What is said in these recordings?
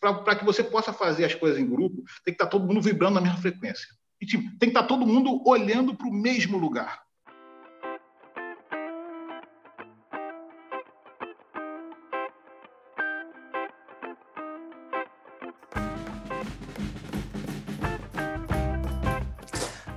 para que você possa fazer as coisas em grupo, tem que estar tá todo mundo vibrando na mesma frequência. E, tipo, tem que estar tá todo mundo olhando para o mesmo lugar.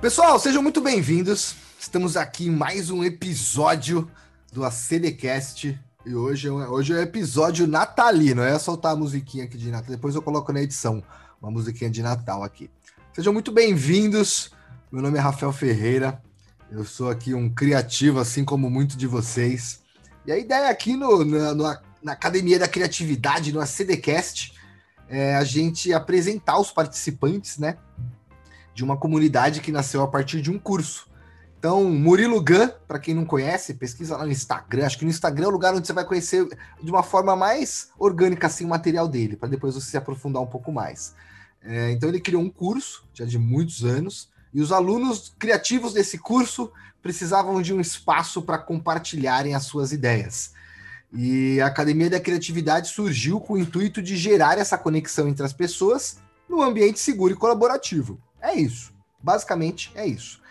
Pessoal, sejam muito bem-vindos. Estamos aqui em mais um episódio do ACDcast. E hoje, é hoje é o episódio natalino. É soltar a musiquinha aqui de Natal. Depois eu coloco na edição uma musiquinha de Natal aqui. Sejam muito bem-vindos. Meu nome é Rafael Ferreira. Eu sou aqui um criativo, assim como muitos de vocês. E a ideia aqui no, na, na Academia da Criatividade, no ACDcast, é a gente apresentar os participantes, né? de uma comunidade que nasceu a partir de um curso. Então, Murilo Gun, para quem não conhece, pesquisa lá no Instagram. Acho que no Instagram é o lugar onde você vai conhecer de uma forma mais orgânica assim, o material dele, para depois você se aprofundar um pouco mais. É, então, ele criou um curso, já de muitos anos, e os alunos criativos desse curso precisavam de um espaço para compartilharem as suas ideias. E a Academia da Criatividade surgiu com o intuito de gerar essa conexão entre as pessoas num ambiente seguro e colaborativo. É isso. Basicamente é isso.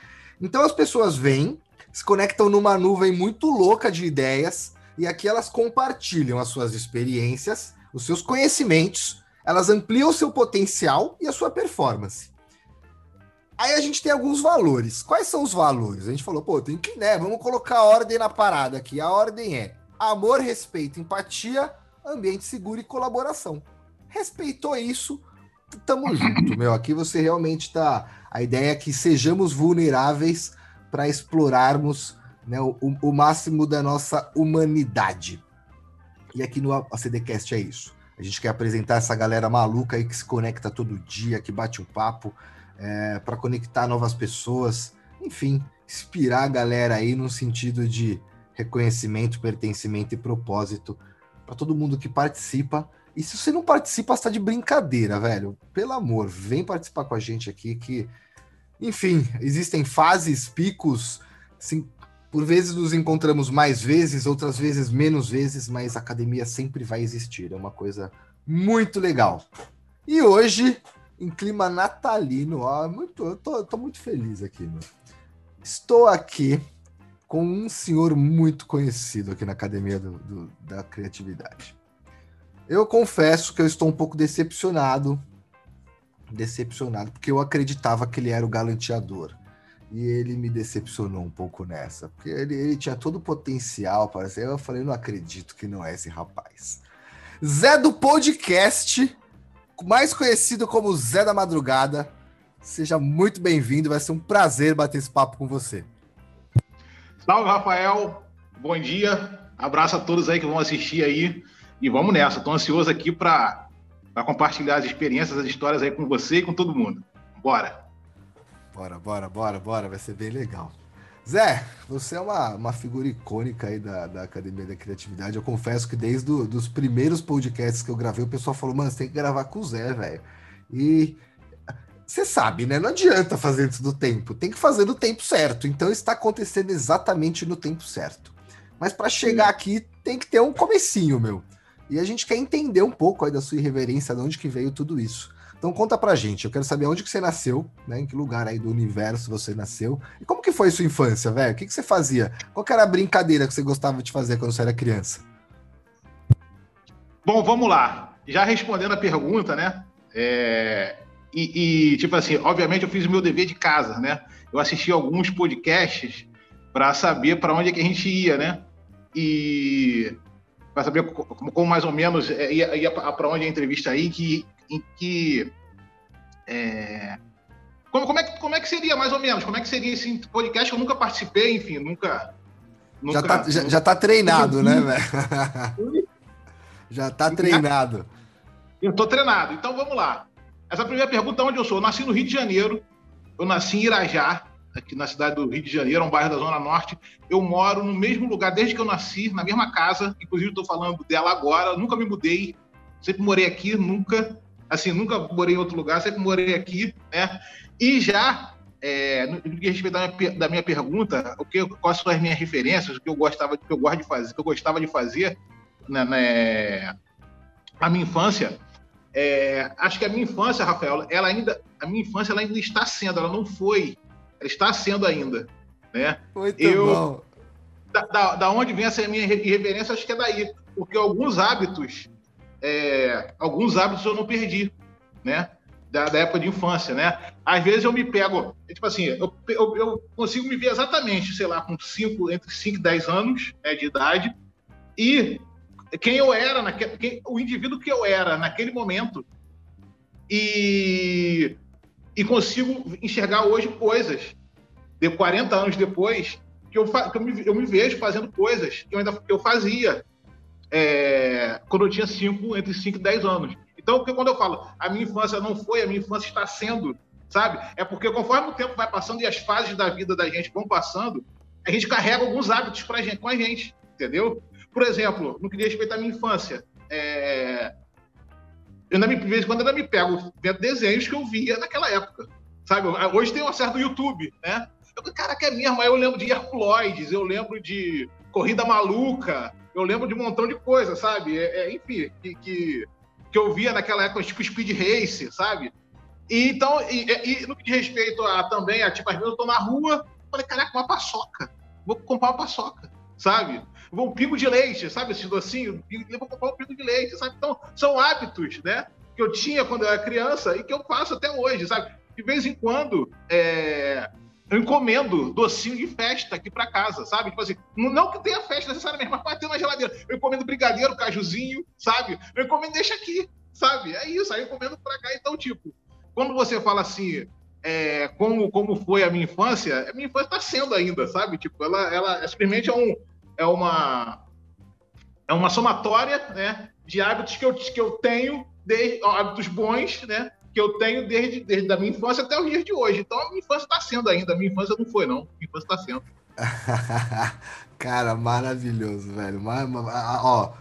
Então as pessoas vêm, se conectam numa nuvem muito louca de ideias e aqui elas compartilham as suas experiências, os seus conhecimentos, elas ampliam o seu potencial e a sua performance. Aí a gente tem alguns valores. Quais são os valores? A gente falou, pô, tem que, né? Vamos colocar a ordem na parada aqui. A ordem é amor, respeito, empatia, ambiente seguro e colaboração. Respeitou isso, tamo junto, meu. Aqui você realmente tá. A ideia é que sejamos vulneráveis para explorarmos né, o, o, máximo da nossa humanidade. E aqui no ACDcast é isso. A gente quer apresentar essa galera maluca aí que se conecta todo dia, que bate um papo, é, para conectar novas pessoas, enfim, inspirar a galera aí no sentido de reconhecimento, pertencimento e propósito para todo mundo que participa e se você não participa, está de brincadeira, velho. Pelo amor, vem participar com a gente aqui que, enfim, existem fases, picos, assim, por vezes nos encontramos mais vezes, outras vezes menos vezes, mas a academia sempre vai existir. É uma coisa muito legal. E hoje, em clima natalino, ó, muito, eu tô, tô muito feliz aqui, meu. Estou aqui com um senhor muito conhecido aqui na Academia do, do, da Criatividade. Eu confesso que eu estou um pouco decepcionado. Decepcionado, porque eu acreditava que ele era o galanteador. E ele me decepcionou um pouco nessa. Porque ele, ele tinha todo o potencial para ser. Eu falei, não acredito que não é esse rapaz. Zé do podcast, mais conhecido como Zé da Madrugada. Seja muito bem-vindo, vai ser um prazer bater esse papo com você. Salve, Rafael. Bom dia. Abraço a todos aí que vão assistir aí. E vamos nessa. Estou ansioso aqui para compartilhar as experiências, as histórias aí com você e com todo mundo. Bora! Bora, bora, bora, bora. Vai ser bem legal. Zé, você é uma, uma figura icônica aí da, da Academia da Criatividade. Eu confesso que desde do, os primeiros podcasts que eu gravei, o pessoal falou, mano, você tem que gravar com o Zé, velho. E você sabe, né? Não adianta fazer isso do tempo. Tem que fazer no tempo certo. Então está acontecendo exatamente no tempo certo. Mas para chegar aqui tem que ter um comecinho, meu. E a gente quer entender um pouco aí da sua irreverência, de onde que veio tudo isso. Então conta pra gente, eu quero saber onde que você nasceu, né? Em que lugar aí do universo você nasceu. E como que foi sua infância, velho? O que, que você fazia? Qual era a brincadeira que você gostava de fazer quando você era criança? Bom, vamos lá. Já respondendo a pergunta, né? É... E, e, tipo assim, obviamente eu fiz o meu dever de casa, né? Eu assisti alguns podcasts para saber para onde é que a gente ia, né? E para saber como, como, mais ou menos é, ia, ia para onde a entrevista aí, que, em que é, como, como, é que, como é que seria mais ou menos? Como é que seria esse podcast? Eu nunca participei, enfim, nunca. nunca já, tá, já, já tá treinado, né, velho? já tá treinado. Eu tô treinado. Então vamos lá. Essa primeira pergunta, onde eu sou? Eu nasci no Rio de Janeiro. Eu nasci em Irajá, aqui na cidade do Rio de Janeiro, um bairro da Zona Norte. Eu moro no mesmo lugar desde que eu nasci, na mesma casa. Inclusive, estou falando dela agora. Nunca me mudei. Sempre morei aqui, nunca. Assim, nunca morei em outro lugar, sempre morei aqui, né? E já, é, no que respeito da minha, da minha pergunta, o que, quais são as minhas referências, o que eu gostava, o que eu gosto de fazer, o que eu gostava de fazer, né, né, na minha infância, É, acho que a minha infância, Rafael, ela ainda, a minha infância ela ainda está sendo, ela não foi, está sendo ainda, né? Muito eu, bom. Da, da, da, onde vem essa minha irreverência, acho que é daí, porque alguns hábitos, é, alguns hábitos eu não perdi, né? Da, da, época de infância, né? Às vezes eu me pego, tipo assim, eu, eu, eu consigo me ver exatamente, sei lá, com cinco, entre 5 e 10 anos né, de idade, e quem eu era, naquele, quem, o indivíduo que eu era naquele momento e, e consigo enxergar hoje coisas de 40 anos depois que eu, que eu, me, eu me vejo fazendo coisas que eu ainda que eu fazia é, quando eu tinha cinco, entre 5 e 10 anos. Então, porque quando eu falo a minha infância não foi, a minha infância está sendo, sabe? É porque conforme o tempo vai passando e as fases da vida da gente vão passando, a gente carrega alguns hábitos pra gente, com a gente, entendeu? Por exemplo, no que diz respeito à minha infância, é... eu ainda me, de vez em quando ainda me pego vendo desenhos que eu via naquela época, sabe? Hoje tem um acesso do YouTube, né? Eu, cara, que é mesmo, aí eu lembro de Herculoides, eu lembro de Corrida Maluca, eu lembro de um montão de coisa, sabe? É, é, enfim, que, que, que, eu via naquela época, tipo Speed Race, sabe? E, então, e, e, no que diz respeito a também, a, tipo, às vezes eu tô na rua, falei, caraca, uma paçoca, vou comprar uma paçoca, sabe? Um pingo de leite, sabe? Esse docinho, vou comprar um pingo de leite, sabe? Então, são hábitos, né? Que eu tinha quando eu era criança e que eu faço até hoje, sabe? De vez em quando, é... eu encomendo docinho de festa aqui para casa, sabe? Tipo assim, não que tenha festa necessariamente, mas pode ter na geladeira. Eu encomendo brigadeiro, cajuzinho, sabe? Eu encomendo, deixa aqui, sabe? É isso, aí eu encomendo para cá. Então, tipo, quando você fala assim, é, como, como foi a minha infância, a minha infância está sendo ainda, sabe? Tipo, ela, ela simplesmente é um, é uma, é uma somatória né, de hábitos que eu, que eu tenho, desde, hábitos bons, né? Que eu tenho desde, desde a minha infância até os dias de hoje. Então a minha infância está sendo ainda. A minha infância não foi, não. A infância está sendo. Cara, maravilhoso, velho. Ó,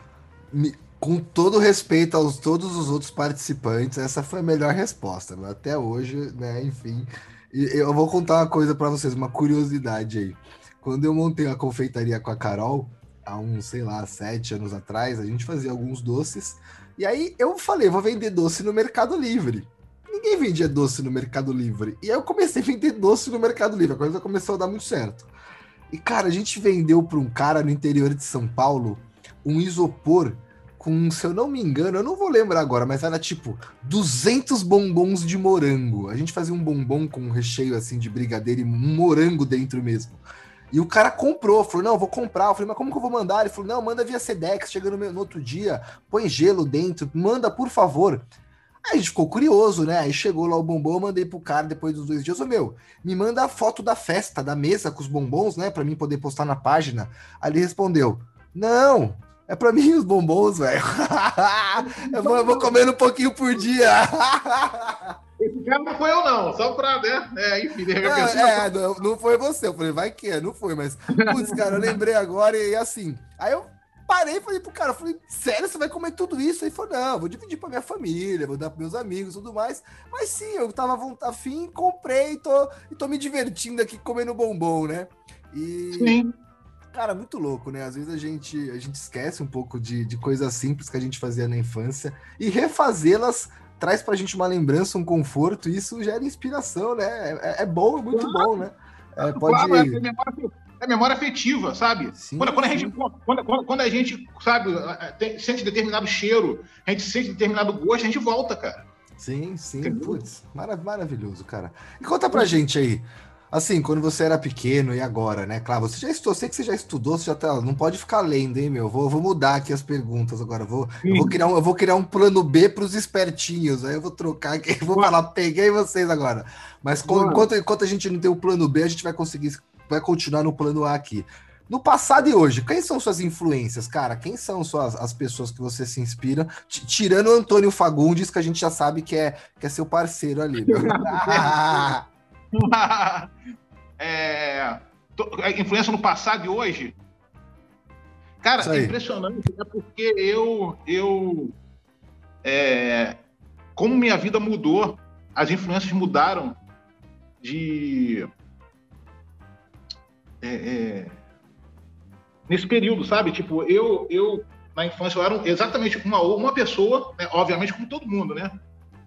com todo respeito aos todos os outros participantes, essa foi a melhor resposta. Até hoje, né? Enfim. eu vou contar uma coisa para vocês, uma curiosidade aí. Quando eu montei a confeitaria com a Carol, há uns, sei lá, sete anos atrás, a gente fazia alguns doces. E aí eu falei, vou vender doce no Mercado Livre. Ninguém vendia doce no Mercado Livre. E aí eu comecei a vender doce no Mercado Livre. A coisa começou a dar muito certo. E, cara, a gente vendeu para um cara no interior de São Paulo um isopor com, se eu não me engano, eu não vou lembrar agora, mas era tipo 200 bombons de morango. A gente fazia um bombom com um recheio assim de brigadeiro e um morango dentro mesmo. E o cara comprou, falou: não, vou comprar. Eu falei, mas como que eu vou mandar? Ele falou: não, manda via Sedex, chega no, no outro dia, põe gelo dentro, manda, por favor. Aí a gente ficou curioso, né? Aí chegou lá o bombom, eu mandei pro cara depois dos dois dias, ô meu, me manda a foto da festa, da mesa com os bombons, né? Pra mim poder postar na página. Aí ele respondeu: Não, é pra mim os bombons, velho. eu, eu vou comendo um pouquinho por dia. Esse cara não foi eu, não, só pra, né? É, enfim, de repente. É, não, não foi você. Eu falei, vai que é, não foi, mas. Putz, cara, eu lembrei agora e assim. Aí eu parei e falei pro cara, falei, sério, você vai comer tudo isso? Ele falou, não, vou dividir pra minha família, vou dar pros meus amigos e tudo mais. Mas sim, eu tava afim, comprei e tô, e tô me divertindo aqui comendo bombom, né? E. Sim. Cara, muito louco, né? Às vezes a gente, a gente esquece um pouco de, de coisas simples que a gente fazia na infância e refazê-las traz pra gente uma lembrança, um conforto, e isso gera inspiração, né? É, é bom, é muito claro. bom, né? É, pode... Claro, é, memória, é memória afetiva, sabe? Sim, quando, quando, a gente, quando, quando, a gente, sabe, tem, sente determinado cheiro, a gente sente determinado gosto, a gente volta, cara. Sim, sim. Putz, maravilhoso, cara. E conta pra gente aí, Assim, quando você era pequeno e agora, né? Claro, você já estudou, sei que você já estudou, você já tá. Não pode ficar lendo, hein, meu? Vou, vou mudar aqui as perguntas agora. Vou, eu vou criar um, eu vou criar um plano B para os espertinhos. Aí eu vou trocar aqui, vou falar, peguei vocês agora. Mas enquanto, enquanto a gente não tem o plano B, a gente vai conseguir, vai continuar no plano A aqui. No passado e hoje, quem são suas influências, cara? Quem são suas, as pessoas que você se inspira? Tirando o Antônio Fagundes, que a gente já sabe que é, que é seu parceiro ali. é, a influência no passado e hoje. Cara, é impressionante, é porque eu, eu é, como minha vida mudou, as influências mudaram de é, é, nesse período, sabe? Tipo, eu, eu na infância eu era exatamente uma, uma pessoa, né? obviamente como todo mundo, né?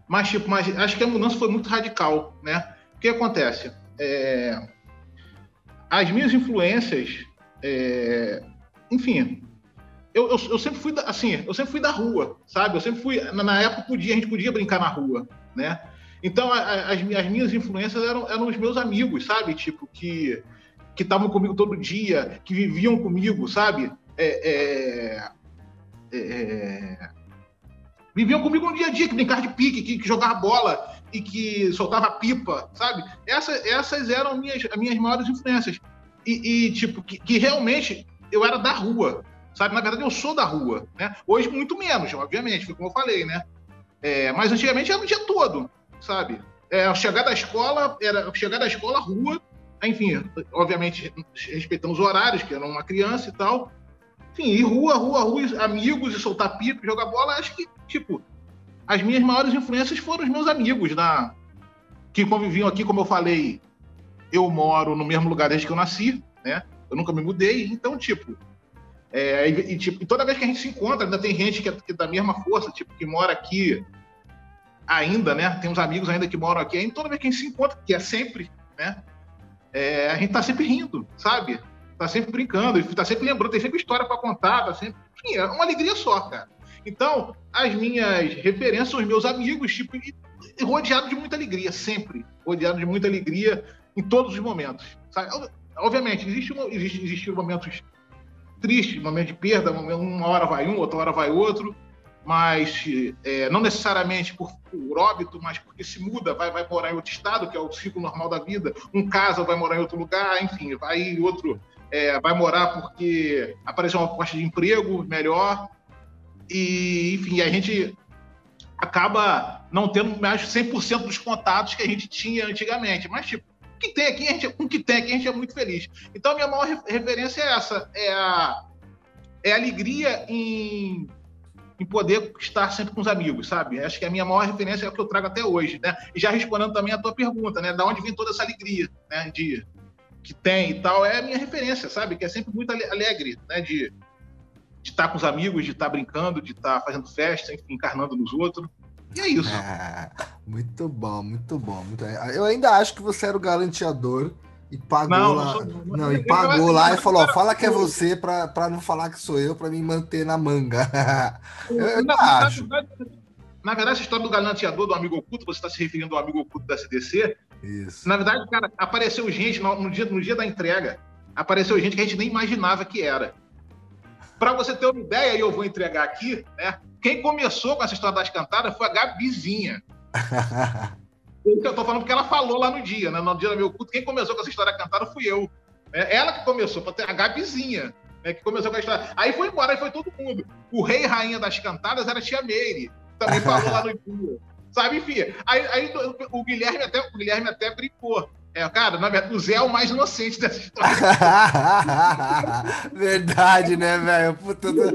Mas, tipo, mas acho que a mudança foi muito radical, né? O que acontece? É... As minhas influências, é... enfim, eu, eu, eu, sempre fui da, assim, eu sempre fui da rua, sabe? Eu sempre fui na época podia a gente podia brincar na rua, né? Então a, a, as, as, minhas influências eram, eram os meus amigos, sabe? Tipo que que estavam comigo todo dia, que viviam comigo, sabe? É, é, é, viviam comigo no dia a dia, que brincava de pique, que, que bola e que soltava pipa, sabe? Essa, essas eram minhas, as minhas maiores influências. E, e tipo, que, que realmente eu era da rua, sabe? Na verdade, eu sou da rua, né? Hoje, muito menos, obviamente, como eu falei, né? É, mas antigamente era o dia todo, sabe? É, chegar da escola, era chegar da escola, rua, enfim, obviamente, respeitando os horários, que era uma criança e tal. Enfim, e rua, rua, rua, amigos, e soltar pipa, jogar bola, acho que, tipo, as minhas maiores influências foram os meus amigos, na, que conviviam aqui, como eu falei, eu moro no mesmo lugar desde que eu nasci, né? Eu nunca me mudei, então, tipo, é, e, e, tipo, toda vez que a gente se encontra, ainda tem gente que é, que é da mesma força, tipo, que mora aqui ainda, né? Tem uns amigos ainda que moram aqui, ainda toda vez que a gente se encontra, que é sempre, né? É, a gente tá sempre rindo, sabe? Tá sempre brincando, tá sempre lembrando, tem sempre história para contar, tá sempre. Enfim, é uma alegria só, cara. Então, as minhas referências os meus amigos, tipo, rodeado de muita alegria, sempre. Rodeado de muita alegria em todos os momentos. Sabe? Obviamente, existe, uma, existe, existiram momentos triste, momento de perda, uma hora vai um, outra hora vai outro, mas é, não necessariamente por, por, óbito, mas porque se muda, vai, vai morar em outro estado, que é o ciclo normal da vida, um casa vai morar em outro lugar, enfim, vai outro, é, vai morar porque apareceu uma proposta de emprego melhor, e enfim, a gente acaba não tendo mais 100% dos contatos que a gente tinha antigamente, mas tipo, que tem aqui, a gente, o que tem aqui, a gente é muito feliz. Então, a minha maior referência é essa: é a, é a alegria em, em poder estar sempre com os amigos, sabe? Acho que a minha maior referência é o que eu trago até hoje, né? E já respondendo também a tua pergunta, né? Da onde vem toda essa alegria, né? De, que tem e tal, é a minha referência, sabe? Que é sempre muito alegre, né? De, de estar com os amigos, de estar brincando, de estar fazendo festa, enfim, encarnando nos outros. E é isso. É, muito bom, muito bom. Muito... Eu ainda acho que você era o garanteador e pagou não, lá. Não, sou... não, e pagou lá e falou: ó, fala que é você para não falar que sou eu, para me manter na manga. eu, eu não, acho. Na verdade, na verdade, essa história do galanteador, do amigo oculto, você está se referindo ao amigo oculto da CDC. Isso. Na verdade, cara, apareceu gente no, no, dia, no dia da entrega, apareceu gente que a gente nem imaginava que era. Para você ter uma ideia, e eu vou entregar aqui, né? Quem começou com essa história das cantadas foi a Gabizinha. eu estou falando porque ela falou lá no dia, né? No dia do meu culto, quem começou com essa história cantada fui eu. É ela que começou, a Gabizinha, né? que começou com a história. Aí foi embora, aí foi todo mundo. O rei e rainha das cantadas era a tia Meire, também falou lá no dia. Sabe, enfim. Aí, aí o, Guilherme até, o Guilherme até brincou. É, cara, na verdade, o Zé é o mais inocente dessa história. verdade, né, velho? Puta. Do...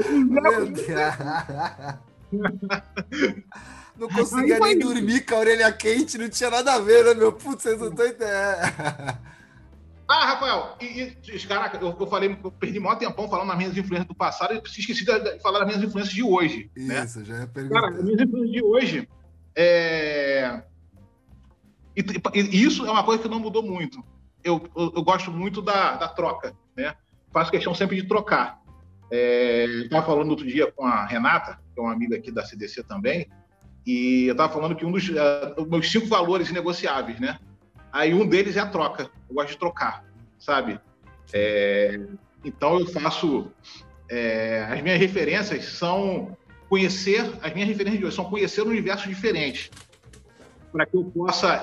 Não conseguia nem dormir com a orelha quente, não tinha nada a ver, né, meu? Putz, vocês não estão entendendo. Ah, Rafael, e, e caraca, eu, eu falei, eu perdi maior tempão falando nas minhas influências do passado e esqueci de falar das minhas influências de hoje. Né? Isso, né? já é pergunta. Cara, as minhas influências de hoje é e, e, isso é uma coisa que não mudou muito. Eu, eu, eu gosto muito da, da, troca, né? Faço questão sempre de trocar. É, estava falando outro dia com a Renata, que é uma amiga aqui da CDC também, e eu estava falando que um dos uh, meus cinco valores negociáveis, né? Aí um deles é a troca. Eu gosto de trocar, sabe? É, então eu faço. É, as minhas referências são conhecer, as minhas referências de hoje são conhecer universos diferentes para que eu possa,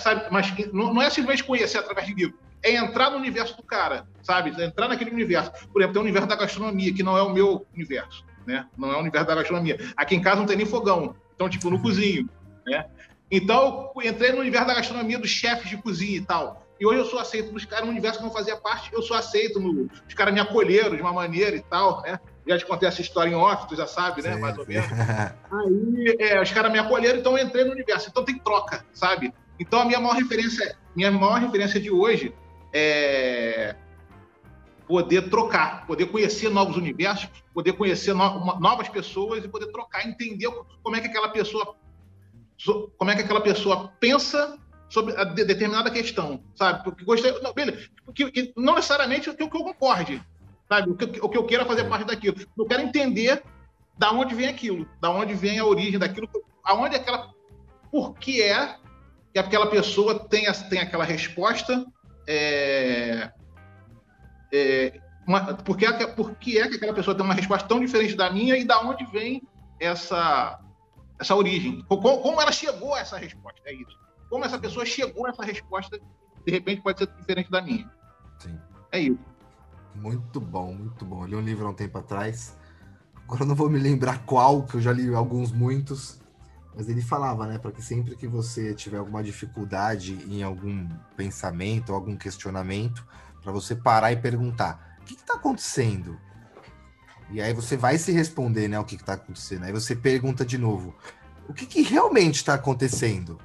sabe, mas não é simplesmente conhecer através de livro, é entrar no universo do cara, sabe? É entrar naquele universo. Por exemplo, tem o universo da gastronomia, que não é o meu universo, né? Não é o universo da gastronomia. Aqui em casa não tem nem fogão, então, tipo, no cozinho, né? Então, entrei no universo da gastronomia dos chefes de cozinha e tal. E hoje eu sou aceito dos caras no universo que não fazia parte, eu sou aceito, no, os caras me acolheram de uma maneira e tal, né? Já te contei essa história em off, tu já sabe, né? Sim, mais ou menos. Aí é, os caras me acolheram, então eu entrei no universo. Então tem troca, sabe? Então a minha maior referência, minha maior referência de hoje é poder trocar, poder conhecer novos universos, poder conhecer no, novas pessoas e poder trocar, entender como é que aquela pessoa como é que aquela pessoa pensa sobre a de, determinada questão, sabe? Porque gostei, não, beleza, que, que, não necessariamente o que, eu concorde, sabe? O que, o que eu queira fazer parte daquilo. Eu quero entender da onde vem aquilo, da onde vem a origem daquilo, aonde aquela, por que é que aquela pessoa tem, tem aquela resposta, é, é, uma, por, que é, por que é que aquela pessoa tem uma resposta tão diferente da minha e da onde vem essa, essa origem? Como, como ela chegou a essa resposta? É isso como essa pessoa chegou a essa resposta, de repente pode ser diferente da minha. Sim. É isso. Muito bom, muito bom. Eu li um livro há um tempo atrás. Agora eu não vou me lembrar qual, que eu já li alguns, muitos. Mas ele falava, né, para que sempre que você tiver alguma dificuldade em algum pensamento, algum questionamento, para você parar e perguntar: o que está acontecendo? E aí você vai se responder, né, o que está acontecendo. Aí você pergunta de novo: o que, que realmente está acontecendo?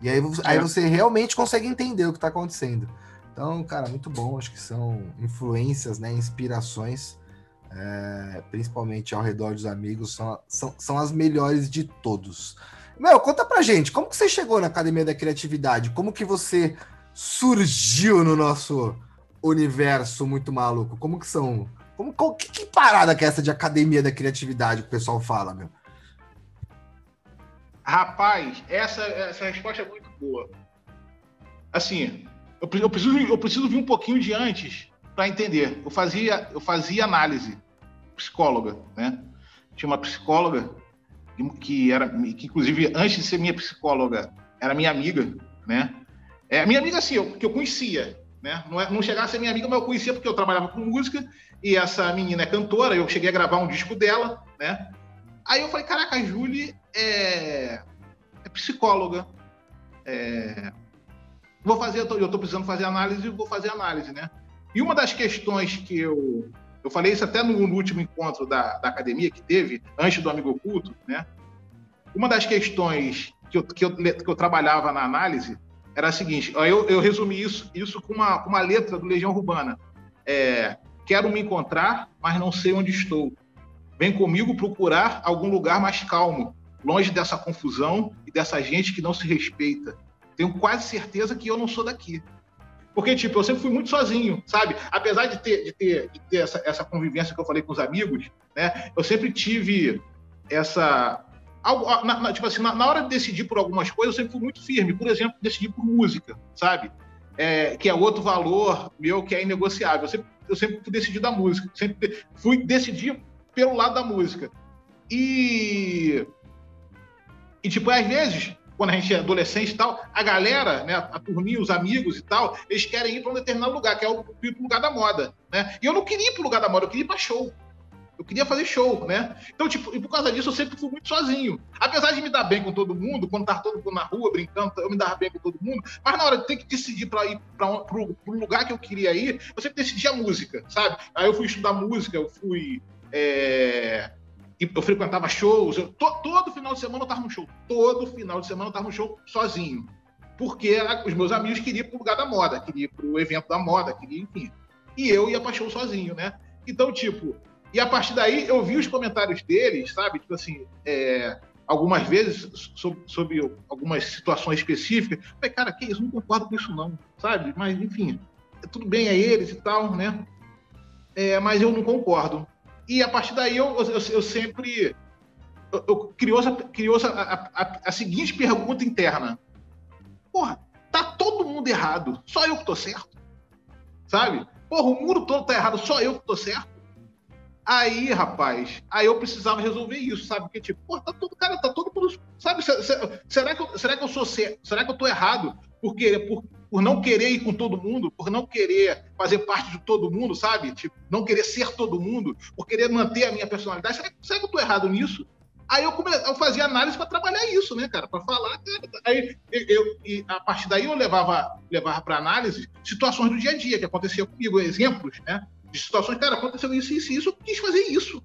E aí, aí é. você realmente consegue entender o que está acontecendo. Então, cara, muito bom. Acho que são influências, né, inspirações, é, principalmente ao redor dos amigos, são, são, são as melhores de todos. Meu, conta pra gente, como que você chegou na Academia da Criatividade? Como que você surgiu no nosso universo muito maluco? Como que são? Como, qual, que, que parada que é essa de Academia da Criatividade que o pessoal fala, meu? Rapaz, essa, essa resposta é muito boa. Assim, eu, eu, preciso, eu preciso vir um pouquinho de antes para entender. Eu fazia, eu fazia análise, psicóloga, né? Tinha uma psicóloga que era, que inclusive antes de ser minha psicóloga, era minha amiga, né? É minha amiga assim, eu, que eu conhecia, né? Não, é, não chegava a ser minha amiga, mas eu conhecia porque eu trabalhava com música e essa menina é cantora, eu cheguei a gravar um disco dela, né? Aí eu falei, caraca, a Julie é, é psicóloga. É, vou fazer, eu estou precisando fazer análise, vou fazer análise, né? E uma das questões que eu eu falei isso até no, no último encontro da, da, academia que teve, antes do Amigo Oculto, né? Uma das questões que eu, que eu, que eu trabalhava na análise era a seguinte: eu, eu resumi isso, isso com, uma, com uma letra do Legião Urbana. É, Quero me encontrar, mas não sei onde estou. Vem comigo procurar algum lugar mais calmo, longe dessa confusão e dessa gente que não se respeita. Tenho quase certeza que eu não sou daqui. Porque, tipo, eu sempre fui muito sozinho, sabe? Apesar de ter, de ter, de ter essa, essa convivência que eu falei com os amigos, né? Eu sempre tive essa. Na, na, tipo assim, na, na, hora de decidir por algumas coisas, eu sempre fui muito firme. Por exemplo, decidir por música, sabe? É, que é outro valor meu que é inegociável. Eu sempre, eu sempre fui decidir da música. Sempre fui decidir pelo lado da música. E, e tipo, às vezes, quando a gente é adolescente e tal, a galera, né, a turminha, os amigos e tal, eles querem ir para um determinado lugar, que é o, lugar da moda, né? E eu não queria ir para o lugar da moda, eu queria ir para show. Eu queria fazer show, né? Então, tipo, e por causa disso eu sempre fui muito sozinho. Apesar de me dar bem com todo mundo, quando tava todo mundo na rua brincando, eu me dava bem com todo mundo, mas na hora de ter que decidir para ir para um, o lugar que eu queria ir, eu sempre decidi a música, sabe? Aí eu fui estudar música, eu fui é, eu frequentava shows. Eu, to, todo final de semana eu estava no show. Todo final de semana eu estava no show sozinho. Porque os meus amigos queriam ir para o lugar da moda, queriam ir para o evento da moda, queriam, enfim. E eu ia para show sozinho, né? Então, tipo, e a partir daí eu vi os comentários deles, sabe? Tipo assim, é, algumas vezes sobre, sobre, algumas situações específicas. Falei, cara, que isso? Não concordo com isso, não, sabe? Mas, enfim, tudo bem, é eles e tal, né? É, mas eu não concordo. E a partir daí eu, eu, eu sempre eu, eu criou, criou a, a, a, seguinte pergunta interna: Porra, tá todo mundo errado, só eu que tô certo? Sabe? Porra, o mundo todo tá errado, só eu que tô certo? Aí, rapaz, aí eu precisava resolver isso, sabe? Porque, tipo, porra, tá todo, cara, tá todo mundo. Sabe? Será que eu, será que eu sou certo? Será que eu tô errado por, querer, por, por não querer ir com todo mundo, por não querer fazer parte de todo mundo, sabe? Tipo, não querer ser todo mundo, por querer manter a minha personalidade. Será, será que eu tô errado nisso? Aí eu, come... eu fazia análise para trabalhar isso, né, cara? Para falar. Aí eu, eu, a partir daí eu levava, levava para análise situações do dia a dia que acontecia comigo, exemplos, né? De situações, cara, aconteceu isso, isso, isso, eu quis fazer isso,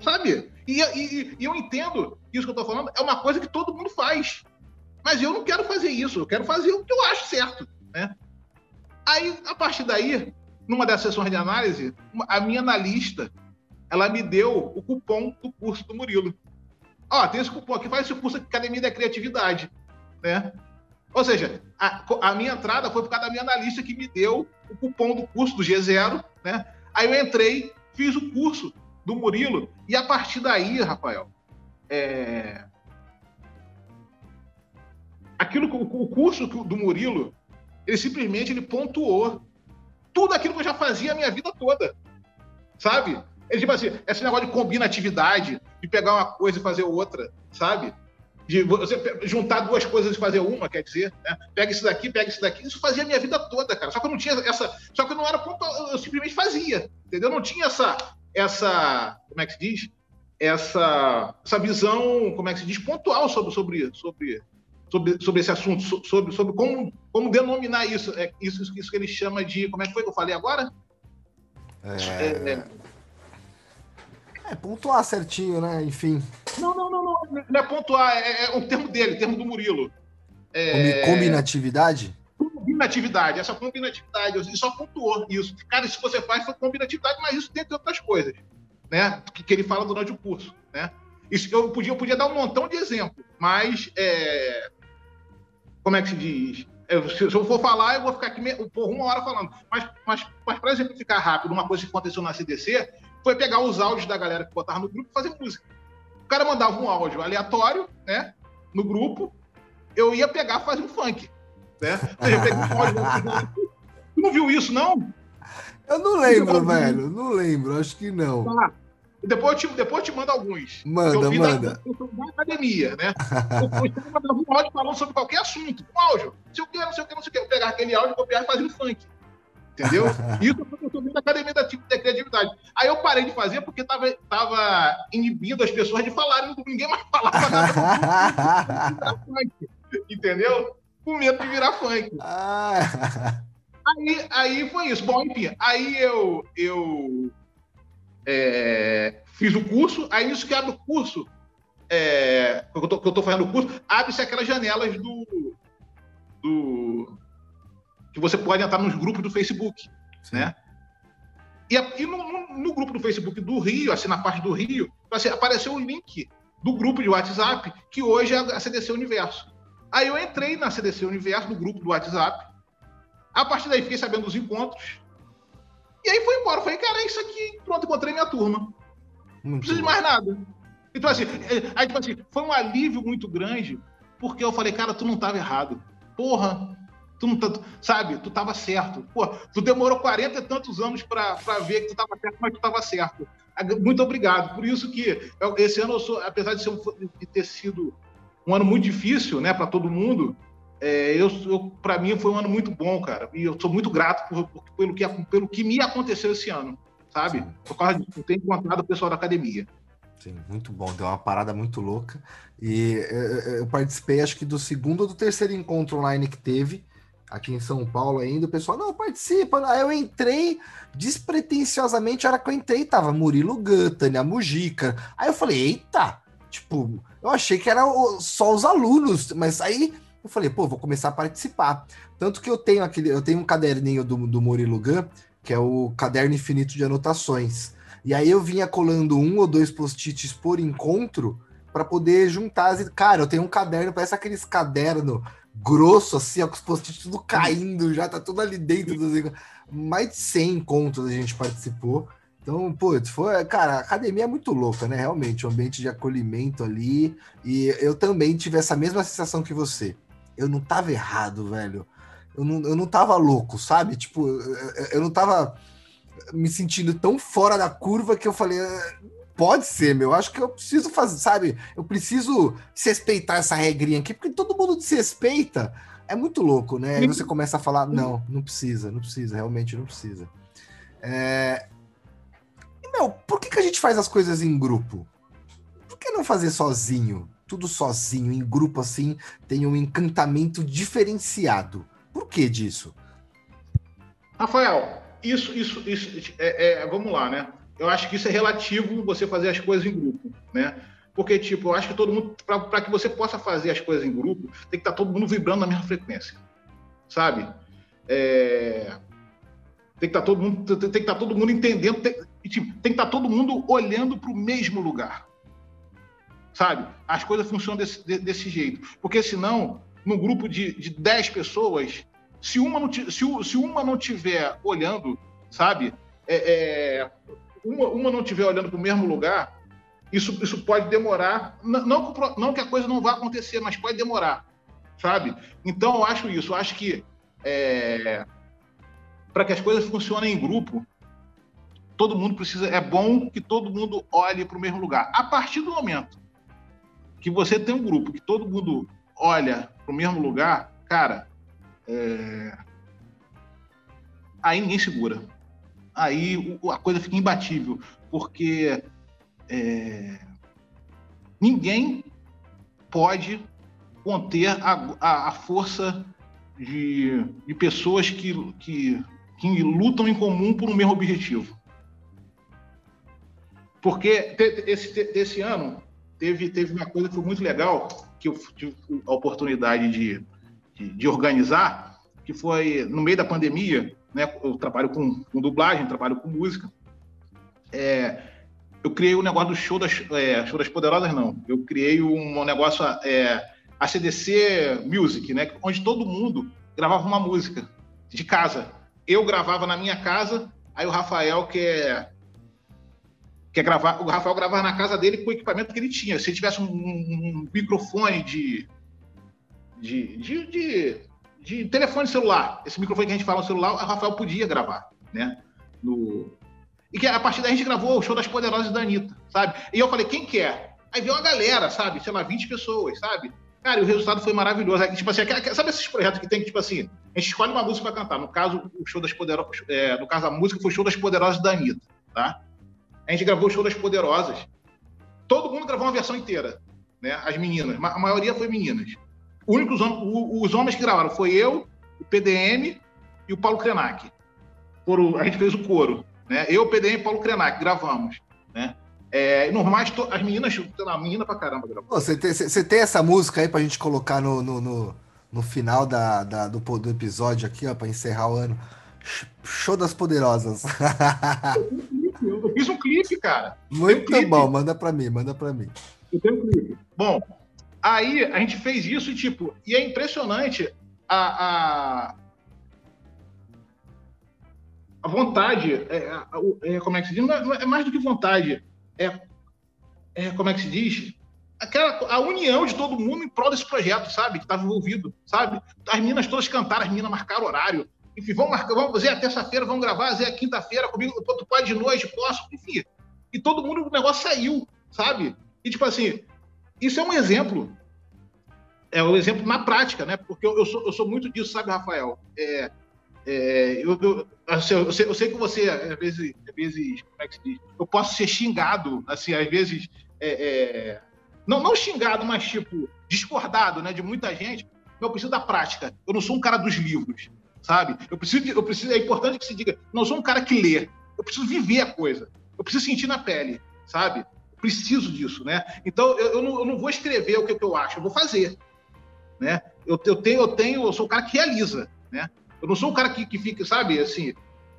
sabe? E, e, e eu entendo que isso que eu tô falando é uma coisa que todo mundo faz. Mas eu não quero fazer isso, eu quero fazer o que eu acho certo. Né? Aí, a partir daí, numa dessas sessões de análise, a minha analista, ela me deu o cupom do curso do Murilo. Ó, tem esse cupom aqui, faz esse curso Academia da Criatividade, né? Ou seja, a, a, minha entrada foi por causa da minha analista que me deu o cupom do curso do G0, né? Aí eu entrei, fiz o curso do Murilo, e a partir daí, Rafael, é... aquilo, o curso do Murilo, ele simplesmente ele pontuou tudo aquilo que eu já fazia a minha vida toda, sabe? Ele, tipo assim, esse negócio de combinatividade, de pegar uma coisa e fazer outra, sabe? De você juntar duas coisas e fazer uma, quer dizer, né? Pega isso daqui, pega isso daqui. Isso fazia a minha vida toda, cara. Só que eu não tinha essa. Só que eu não era eu simplesmente fazia, entendeu? Eu não tinha essa. essa como é que se diz? Essa, essa visão, como é que se diz, pontual sobre, sobre, sobre, sobre, sobre esse assunto, sobre, sobre como, como denominar isso. É isso, isso que ele chama de. Como é que foi que eu falei agora? É... é é, pontuar certinho, né? Enfim. Não, não, não, não. Não é pontuar, é, é o termo dele, termo do Murilo. É... Combinatividade? Combinatividade, essa combinatividade. Ele só pontuou isso. Cara, isso que você faz foi combinatividade, mas isso dentre outras coisas, né? Que, que ele fala durante o curso, né? Isso, eu, podia, eu podia dar um montão de exemplos, mas é... como é que se diz? Eu, se, eu for falar, eu vou ficar aqui por uma hora falando. Mas, mas, mas para exemplificar rápido, uma coisa que aconteceu na CDC, foi pegar os áudios da galera que botava no grupo e fazer música. O cara mandava um áudio aleatório, né? No grupo, eu ia pegar e fazer um funk. Né? Eu peguei um áudio. Tu não viu isso, não? Eu não lembro, velho. Não lembro, acho que não. Tá. Depois eu te, depois te mando alguns. Manda, eu manda. Da, da academia, né? Eu mandava um áudio falando sobre qualquer assunto. Um áudio. Se eu quero, não sei o que, não sei o que. Eu pegar aquele áudio, copiar e fazer um funk. Entendeu? Isso eu estou da academia da, da criatividade. Aí eu parei de fazer porque estava tava inibindo as pessoas de falarem, ninguém mais falava nada. entendeu? Com medo de virar funk. Ah. Aí, aí foi isso. Bom, enfim, aí eu, eu é, fiz o curso, aí isso que abre o curso, é, que eu estou fazendo o curso, abre-se aquelas janelas do, do que você pode entrar nos grupos do Facebook, Sim. né? E, e no, no, no, grupo do Facebook do Rio, assim, na parte do Rio, assim, apareceu o link do grupo de WhatsApp, que hoje é a CDC Universo. Aí eu entrei na CDC Universo, no grupo do WhatsApp. A partir daí fiquei sabendo dos encontros. E aí foi embora. Falei, cara, é isso aqui. Pronto, encontrei minha turma. Não precisa de mais nada. Então, assim, é, aí, tipo assim, foi um alívio muito grande, porque eu falei, cara, tu não estava errado. Porra, Tu não tá, sabe, tu estava certo. Pô, tu demorou 40 e tantos anos para ver que tu estava certo, mas tu estava certo. Muito obrigado. Por isso que eu, esse ano eu sou, apesar de, um, de ter sido um ano muito difícil, né, para todo mundo, é, eu, eu para mim foi um ano muito bom, cara. E eu sou muito grato por, por, pelo, que, pelo que me aconteceu esse ano, sabe? Sim. Por causa de ter encontrado o pessoal da academia. Sim, muito bom. Deu uma parada muito louca. E eu, eu participei, acho que do segundo ou do terceiro encontro online que teve aqui em São Paulo ainda, o pessoal, não, participa. Aí eu entrei despretensiosamente, a hora que eu entrei, tava Murilo Gantani, a Mujica. Aí eu falei, eita, tipo, eu achei que era só os alunos, mas aí eu falei, pô, vou começar a participar. Tanto que eu tenho aquele, eu tenho um caderninho do, do Murilo Gun, que é o caderno infinito de anotações. E aí eu vinha colando um ou dois post-its por encontro para poder juntar. Cara, eu tenho um caderno, parece aqueles caderno grosso, assim, ó, com os post-its tudo caindo, já tá tudo ali dentro. Dos... Mais de 100 encontros a gente participou. Então, putz, foi, cara, a academia é muito louca, né? Realmente, um ambiente de acolhimento ali. E eu também tive essa mesma sensação que você. Eu não tava errado, velho. Eu não, eu não tava louco, sabe? Tipo, eu, eu não tava me sentindo tão fora da curva que eu falei, pode ser, meu. Acho que eu preciso fazer, sabe? Eu preciso se respeitar essa regrinha aqui, porque todo mundo se respeita. É muito louco, né? Aí você começa a falar, não, não precisa, não precisa, realmente não precisa. É... E, meu, por que, que a gente faz as coisas em grupo? Por que não fazer sozinho? Tudo sozinho, em grupo assim, tem um encantamento diferenciado. Por que disso? Rafael, isso, isso, isso, é, é, vamos lá, né? eu acho que isso é relativo você fazer as coisas em grupo, né? Porque, tipo, eu acho que todo mundo, para que você possa fazer as coisas em grupo, tem que estar tá todo mundo vibrando na mesma frequência, sabe? É... Tem que estar tá todo mundo, tem que estar tá todo mundo entendendo, tem, tipo, tem que estar todo mundo olhando para o mesmo lugar. Sabe? As coisas funcionam desse, desse jeito. Porque senão, num grupo de, de 10 pessoas, se uma não, se, se uma não tiver olhando, sabe? É, é, uma, uma não tiver olhando para o mesmo lugar, isso, isso pode demorar. Não, não que a coisa não vá acontecer, mas pode demorar, sabe? Então, eu acho isso. Eu acho que é, para que as coisas funcionem em grupo, todo mundo precisa. É bom que todo mundo olhe para o mesmo lugar. A partir do momento que você tem um grupo que todo mundo olha para o mesmo lugar, cara, é... aí ninguém segura. Aí a coisa fica imbatível, porque é... ninguém pode conter a, a, a força de, de pessoas que, que, que lutam em comum por um mesmo objetivo. Porque esse, esse ano teve, teve uma coisa que foi muito legal, que eu tive a oportunidade de, de, de organizar, que foi no meio da pandemia, né? Eu trabalho com, com dublagem, trabalho com música. É, eu criei o um negócio do show das, é, show das Poderosas, não. Eu criei um negócio, é, a CDC Music, né? Onde todo mundo gravava uma música de casa. Eu gravava na minha casa, aí o Rafael, que é quer gravar, o Rafael gravava na casa dele com o equipamento que ele tinha. Se ele tivesse um, um microfone de de, de, de, de, telefone celular, esse microfone que a gente fala no celular, o Rafael podia gravar, né? No... E que a partir daí a gente gravou o show das Poderosas da Anitta, sabe? E eu falei, quem quer? Aí veio uma galera, sabe? Sei lá, 20 pessoas, sabe? Cara, e o resultado foi maravilhoso. Aí, tipo assim, sabe esses projetos que tem que, tipo assim, a gente escolhe uma música para cantar. No caso, o show das Poderosas, é, no caso, a música foi o show das Poderosas da Anitta, tá? A gente gravou o show das Poderosas. Todo mundo gravou uma versão inteira, né? As meninas. A maioria foi meninas. Únicos, os homens que gravaram foi eu, o PDM e o Paulo Krenak. a gente fez o coro, né? Eu, o PDM e Paulo Krenak gravamos, né? É, normais, as meninas, a menina pra caramba gravou. Você tem, tem essa música aí pra gente colocar no, no, no, no final da, da, do, do episódio aqui, ó, pra encerrar o ano. Show das Poderosas. Eu fiz um clipe, cara. Muito um bom, manda pra mim, manda pra mim. Eu tenho um clipe. Bom, aí a gente fez isso e, tipo, e é impressionante a, a, a vontade, é, é, como é que se diz? Não é, é mais do que vontade, é, é, como é que se diz? Aquela, a união de todo mundo em prol desse projeto, sabe? Que estava envolvido, sabe? As meninas todas cantaram, as meninas marcaram horário, enfim, vamos marcar, vamos fazer a terça-feira, vamos gravar, Zé, quinta-feira comigo, tu pode de noite, posso, enfim. E todo mundo, o negócio saiu, sabe? E tipo assim, isso é um exemplo. É um exemplo na prática, né? Porque eu, eu, sou, eu sou muito disso, sabe, Rafael? É, é, eu, eu, assim, eu, sei, eu, sei, que você, às vezes, às vezes, como é que se diz? Eu posso ser xingado, assim, às vezes, é, é, não, não xingado, mas tipo, discordado, né, de muita gente. Eu preciso da prática. Eu não sou um cara dos livros sabe? Eu preciso, eu preciso, é importante que se diga, não sou um cara que lê, eu preciso viver a coisa, eu preciso sentir na pele, sabe? Eu preciso disso, né? Então eu, eu, não, eu não, vou escrever o que, eu acho, eu vou fazer, né? Eu, eu tenho, eu tenho, eu sou o cara que realiza, né? Eu não sou um cara que, que fica, sabe, assim,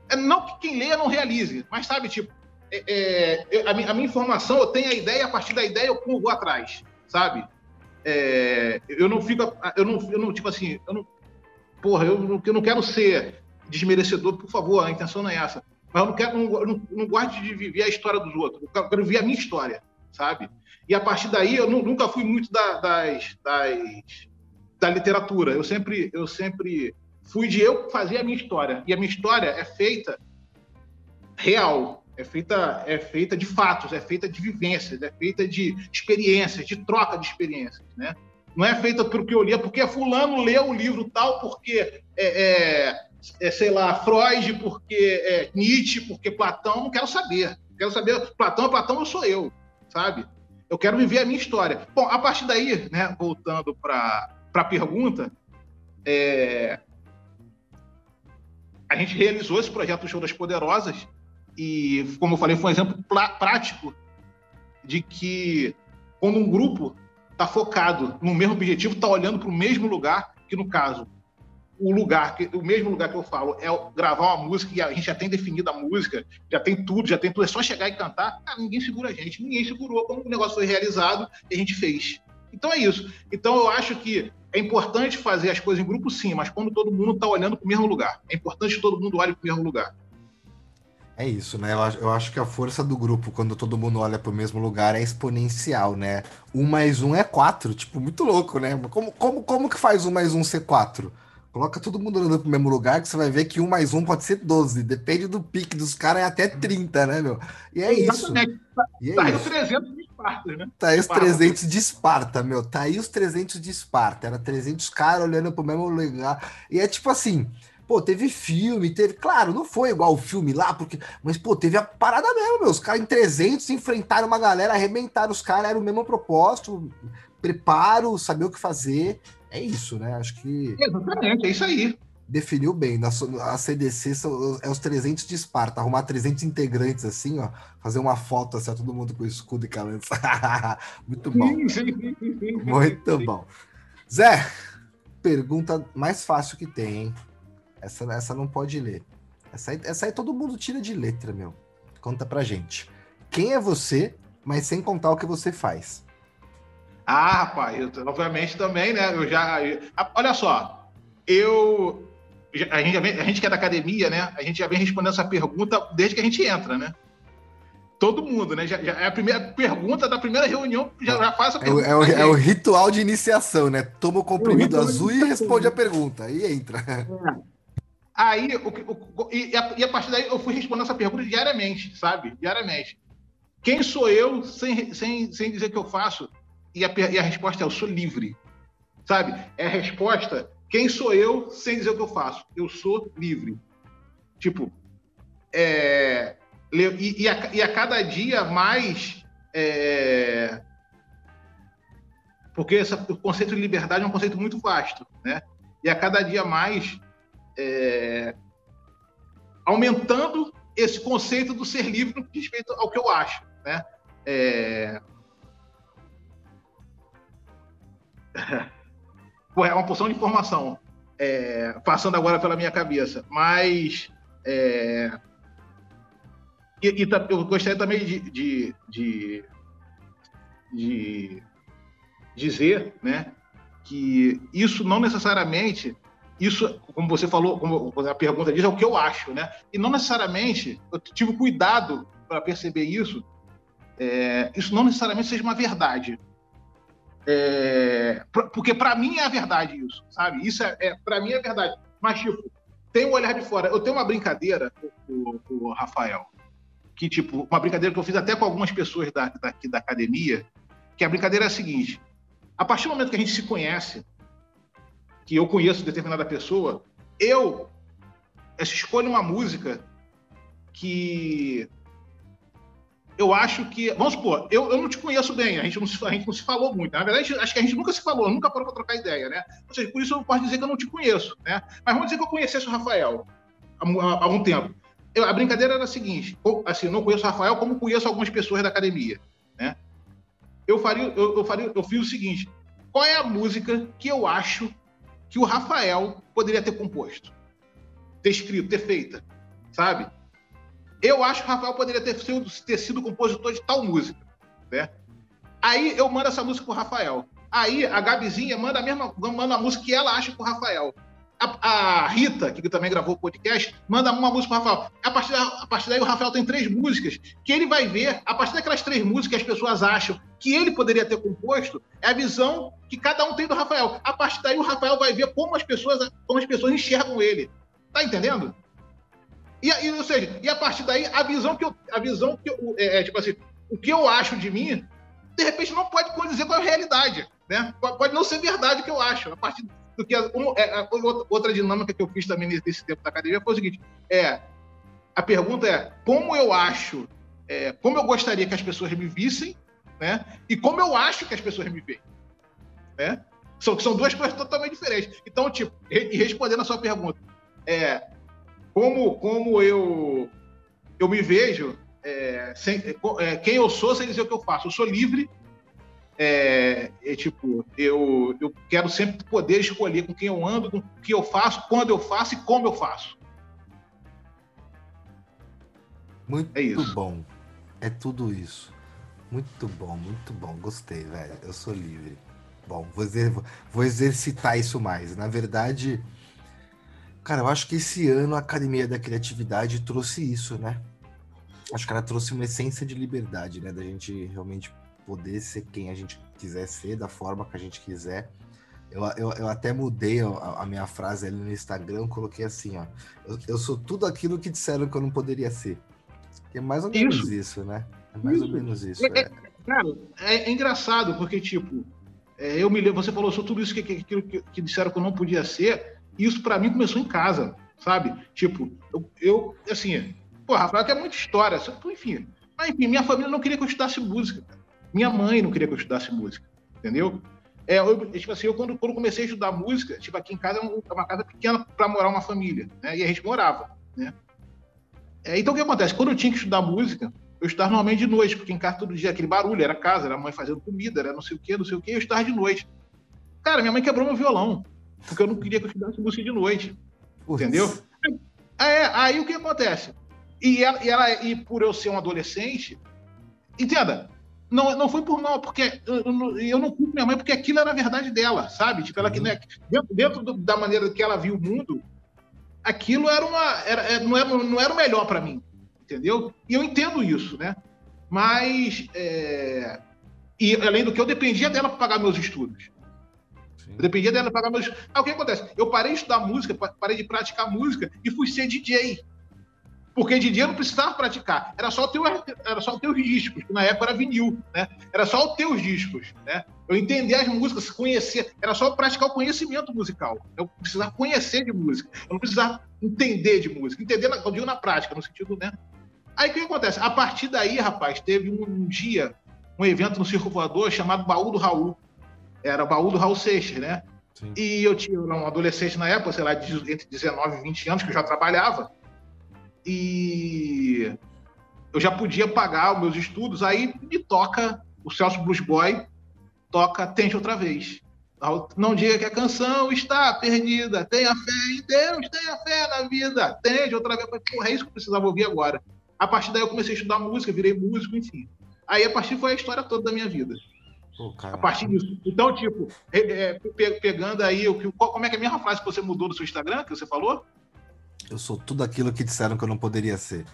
é, não que quem lê não realize, mas sabe, tipo, é, é, a, minha, a, minha, informação, eu tenho a ideia, a partir da ideia eu vou atrás, sabe? É, eu não fico, eu não, eu não, tipo assim, eu não, porra, eu, eu não quero ser desmerecedor, por favor, a intenção não é essa. Mas eu não quero, não, não, não gosto de viver a história dos outros, eu quero, quero viver a minha história, sabe? E a partir daí eu nunca fui muito da, das, das, da literatura. Eu sempre, eu sempre fui de eu fazer a minha história. E a minha história é feita real, é feita, é feita de fatos, é feita de vivências, é feita de experiências, de troca de experiências, né? Não é feita porque eu li, é porque fulano leu o livro tal, porque é, é, é sei lá, Freud, porque é, Nietzsche, porque Platão, não quero saber. Quero saber, Platão é Platão, eu sou eu, sabe? Eu quero viver a minha história. Bom, a partir daí, né, voltando para a pergunta, é, a gente realizou esse projeto Show das Poderosas e, como eu falei, foi um exemplo prático de que quando um grupo está focado no mesmo objetivo, está olhando para o mesmo lugar, que no caso o lugar, que, o mesmo lugar que eu falo, é gravar uma música e a gente já tem definido a música, já tem tudo, já tem tudo, é só chegar e cantar, cara, ninguém segura a gente, ninguém segurou como o negócio foi realizado e a gente fez. Então é isso. Então eu acho que é importante fazer as coisas em grupo, sim, mas quando todo mundo está olhando para o mesmo lugar. É importante que todo mundo olhe para o mesmo lugar. É isso, né? Eu acho, eu acho que a força do grupo, quando todo mundo olha para o mesmo lugar, é exponencial, né? Um mais um é quatro, tipo, muito louco, né? Como, como, como que faz um mais um ser quatro? Coloca todo mundo olhando pro mesmo lugar que você vai ver que um mais um pode ser 12. Depende do pique dos caras, é até 30, né, meu? E é Exatamente. isso. E é tá aí os 300 de Esparta, né? Tá aí os 300 de Esparta, meu. Tá aí os 300 de Esparta. Era 300 caras olhando pro mesmo lugar. E é tipo assim, Pô, teve filme, teve. Claro, não foi igual o filme lá, porque. Mas, pô, teve a parada mesmo, meu. Os caras em 300 enfrentaram uma galera, arrebentaram os caras, era o mesmo propósito, preparo, saber o que fazer. É isso, né? Acho que. Exatamente, é isso aí. Definiu bem. A CDC são, é os 300 de Esparta. Arrumar 300 integrantes assim, ó. Fazer uma foto assim, ó, todo mundo com escudo e calança. Muito bom. Muito bom. Zé, pergunta mais fácil que tem, hein? Essa, essa não pode ler. Essa aí, essa aí todo mundo tira de letra, meu. Conta pra gente. Quem é você, mas sem contar o que você faz? Ah, rapaz, eu, obviamente também, né? Eu já. Eu, olha só, eu. A gente, vem, a gente que é da academia, né? A gente já vem respondendo essa pergunta desde que a gente entra, né? Todo mundo, né? Já, já é a primeira pergunta da primeira reunião, já, já faz a pergunta. É o, é, o, é o, ritual de iniciação, né? Toma o comprimido azul e responde a pergunta. Aí entra. É. Aí, o, o, e, a, e, a, partir daí, eu fui respondendo essa pergunta diariamente, sabe? Diariamente. Quem sou eu sem, sem, sem dizer que eu faço? E a, e a resposta é: eu sou livre. Sabe? É a resposta: quem sou eu sem dizer o que eu faço? Eu sou livre. Tipo, é, e, e, a, e a cada dia mais. É, porque essa, o conceito de liberdade é um conceito muito vasto, né? E a cada dia mais é, aumentando esse conceito do ser livre no respeito ao que eu acho. Né? É... é uma porção de informação é, passando agora pela minha cabeça, mas é, e, e, eu gostaria também de, de, de, de dizer né, que isso não necessariamente isso, como você falou, como a pergunta diz, é o que eu acho, né? E não necessariamente, eu tive cuidado para perceber isso, é, isso não necessariamente seja uma verdade. É, porque para mim é a verdade isso, sabe? Isso é, é para mim é verdade. Mas, tipo, tem um olhar de fora. Eu tenho uma brincadeira com o Rafael, que, tipo, uma brincadeira que eu fiz até com algumas pessoas da, daqui da academia, que a brincadeira é a seguinte: a partir do momento que a gente se conhece, que eu conheço determinada pessoa, eu escolho uma música que eu acho que. Vamos supor, eu, eu não te conheço bem, a gente, não se, a gente não se falou muito. Na verdade, acho que a gente nunca se falou, nunca parou para trocar ideia, né? Ou seja, por isso eu posso dizer que eu não te conheço, né? Mas vamos dizer que eu conhecesse o Rafael há, há algum tempo. Eu, a brincadeira era a seguinte: assim, não conheço o Rafael como conheço algumas pessoas da academia, né? Eu faria, eu, eu faria, eu fiz o seguinte: qual é a música que eu acho que o Rafael poderia ter composto, ter escrito, ter feito, sabe? Eu acho que o Rafael poderia ter sido, ter sido compositor de tal música, né? Aí eu mando essa música pro Rafael. Aí a Gabizinha manda a mesma, manda a música que ela acha pro Rafael. A, a, Rita, que também gravou o podcast, manda uma música para o Rafael. A partir, da, a partir daí, o Rafael tem três músicas que ele vai ver, a partir daquelas três músicas que as pessoas acham que ele poderia ter composto, é a visão que cada um tem do Rafael. A partir daí, o Rafael vai ver como as pessoas, como as pessoas enxergam ele. Tá entendendo? E, e, ou seja, e a partir daí, a visão que eu. A visão que eu, é, é, tipo assim, o que eu acho de mim, de repente não pode condizer com a realidade. Né? Pode não ser verdade o que eu acho. A partir do que um, é, outra dinâmica que eu fiz também nesse tempo da academia foi o seguinte: é, a pergunta é como eu acho, é, como eu gostaria que as pessoas me vissem, né? E como eu acho que as pessoas me veem, né? São, são duas coisas totalmente diferentes. Então, tipo, e respondendo a sua pergunta, é, como, como eu, eu me vejo, é, sem, é, quem eu sou sem dizer o que eu faço. Eu sou livre é, é, tipo, eu, eu quero sempre poder escolher com quem eu ando, com o que eu faço, quando eu faço e como eu faço. Muito é isso. bom. É tudo isso. Muito bom, muito bom. Gostei, velho. Eu sou livre. Bom, vou, exer vou exercitar isso mais. Na verdade, cara, eu acho que esse ano a Academia da Criatividade trouxe isso, né? Acho que ela trouxe uma essência de liberdade, né? Da gente realmente poder ser quem a gente quiser ser, da forma que a gente quiser. Eu, eu, eu até mudei a, a, minha frase ali no Instagram, coloquei assim, ó. Eu, eu, sou tudo aquilo que disseram que eu não poderia ser. É mais ou menos isso, isso né? É mais isso. ou menos isso. É, é. Cara, é, é, engraçado, porque, tipo, é, eu me lembro, você falou, sou tudo isso que, que, que, que disseram que eu não podia ser, e isso para mim começou em casa, sabe? Tipo, eu, eu assim, pô, Rafael, que é muita história, enfim. Mas, enfim, minha família não queria que eu estudasse música. Minha mãe não queria que eu estudasse música, entendeu? É, eu, tipo assim, eu quando, quando comecei a estudar música, tipo, aqui em casa é uma casa pequena para morar uma família, né? E a gente morava, né? É, então, o que acontece? Quando eu tinha que estudar música, eu estudava normalmente de noite, porque em casa todo dia aquele barulho, era casa, era a mãe fazendo comida, era não sei o quê, não sei o quê, eu estudava de noite. Cara, minha mãe quebrou meu violão, porque eu não queria que eu estudasse música de noite, entendeu? É, aí o que acontece? E ela, e ela, e por eu ser um adolescente, entenda, não, não foi por mal, porque eu, eu não culpo minha mãe, porque aquilo era a verdade dela, sabe? Tipo, ela que, né, dentro, dentro do, da maneira que ela viu o mundo, aquilo era uma, era, é, não, era, não era o melhor para mim, entendeu? E eu entendo isso, né? Mas, é... e além do que, eu dependia dela para pagar meus estudos. Eu dependia dela para pagar meus estudos. Aí o que acontece? Eu parei de estudar música, parei de praticar música e fui ser DJ. Porque de dia não precisava praticar, era só ter, era só ter os discos, que na época era vinil, né? Era só ter os discos, né? Eu entender as músicas, conhecer, era só praticar o conhecimento musical. Eu precisava conhecer de música, eu não precisava entender de música, entender, eu digo na prática, no sentido, né? Aí o que acontece? A partir daí, rapaz, teve um, um dia, um evento no Circo Voador chamado Baú do Raul. Era Baú do Raul Seixas, né? Sim. E eu tinha um adolescente na época, sei lá, entre 19 e 20 anos, que eu já trabalhava e eu já podia pagar os meus estudos, aí me toca o Celso Blues Boy, toca Tente Outra Vez. Não diga que a canção está perdida, tenha fé em Deus, tenha fé na vida, tente outra vez. Porra, é isso que eu precisava ouvir agora. A partir daí eu comecei a estudar música, virei músico, enfim. Aí a partir foi a história toda da minha vida. Pô, a partir disso. Então, tipo, é, é, pegando aí, o, como é que é a mesma frase que você mudou do seu Instagram, que você falou? Eu sou tudo aquilo que disseram que eu não poderia ser.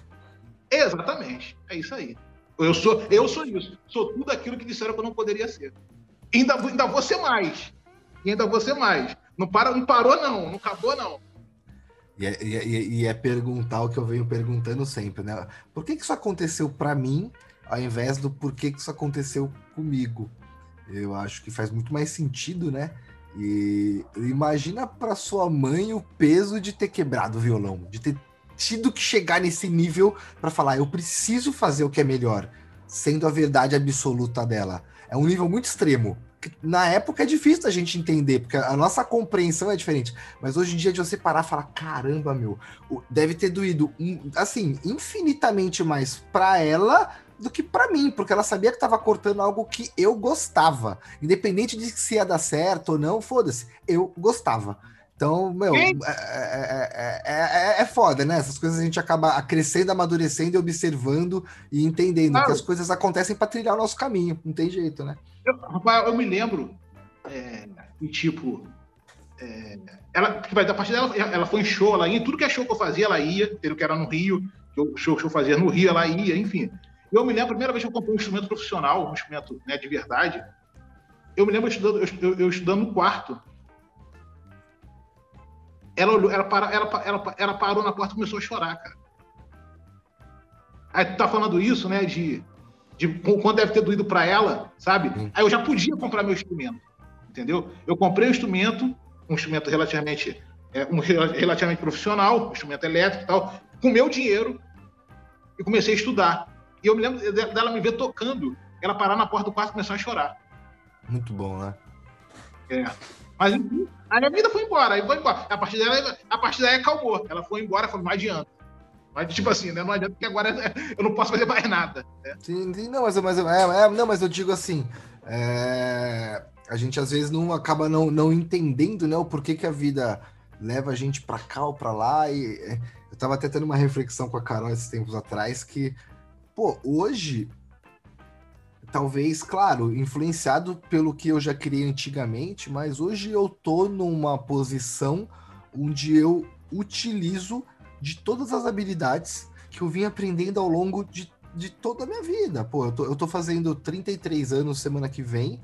Exatamente. É isso aí. Eu sou, eu sou isso. Sou tudo aquilo que disseram que eu não poderia ser. E ainda, ainda vou ser mais. E ainda vou ser mais. Não, para, não parou, não. Não acabou, não. E é, e, é, e é, perguntar o que eu venho perguntando sempre, né? Por que, que isso aconteceu para mim, ao invés do por que, que isso aconteceu comigo? Eu acho que faz muito mais sentido, né? E imagina para sua mãe o peso de ter quebrado o violão, de ter tido que chegar nesse nível para falar, eu preciso fazer o que é melhor, sendo a verdade absoluta dela. É um nível muito extremo. Na época é difícil a gente entender, porque a nossa compreensão é diferente. Mas hoje em dia, de você parar e falar: caramba, meu, deve ter doído, assim, infinitamente mais para ela do que para mim, porque ela sabia que estava cortando algo que eu gostava. Independente de se ia dar certo ou não, foda-se, eu gostava. Então, meu, é, é, é, é, foda, né? Essas coisas a gente acaba crescendo, amadurecendo, observando e entendendo ah, que as coisas acontecem para trilhar o nosso caminho. Não tem jeito, né? Eu, eu me lembro, é, tipo, é, ela, a partir dela, ela foi em show, ela ia, tudo que é show que eu fazia, ela ia, pelo que era no Rio, que show que eu fazia no Rio, ela ia, enfim. Eu me lembro, a primeira vez que eu comprei um instrumento profissional, um instrumento né, de verdade, eu me lembro estudando, eu, eu estudando no quarto. Ela, olhou, ela, para, ela, ela, ela parou na porta e começou a chorar, cara. Aí tu tá falando isso, né, de, de quanto deve ter doído para ela, sabe? Hum. Aí eu já podia comprar meu instrumento, entendeu? Eu comprei o um instrumento, um instrumento relativamente, é, um relativamente profissional, um instrumento elétrico e tal, com meu dinheiro, e comecei a estudar. E eu me lembro dela me ver tocando, ela parar na porta do quarto e começar a chorar. Muito bom, né? É. Mas enfim, a minha vida foi embora, aí foi embora. A partir daí, a partir daí acalmou. Ela foi embora, mais de ano. Mas, tipo assim, né? Não adianta que agora eu não posso fazer mais nada. Né? Sim, sim, não, mas, mas, é, é, não, mas eu digo assim. É, a gente às vezes não acaba não, não entendendo né, o porquê que a vida leva a gente para cá ou para lá. E é, eu tava até tendo uma reflexão com a Carol esses tempos atrás que, pô, hoje, talvez, claro, influenciado pelo que eu já criei antigamente, mas hoje eu tô numa posição onde eu utilizo de todas as habilidades que eu vim aprendendo ao longo de, de toda a minha vida. Pô, eu tô, eu tô fazendo 33 anos semana que vem.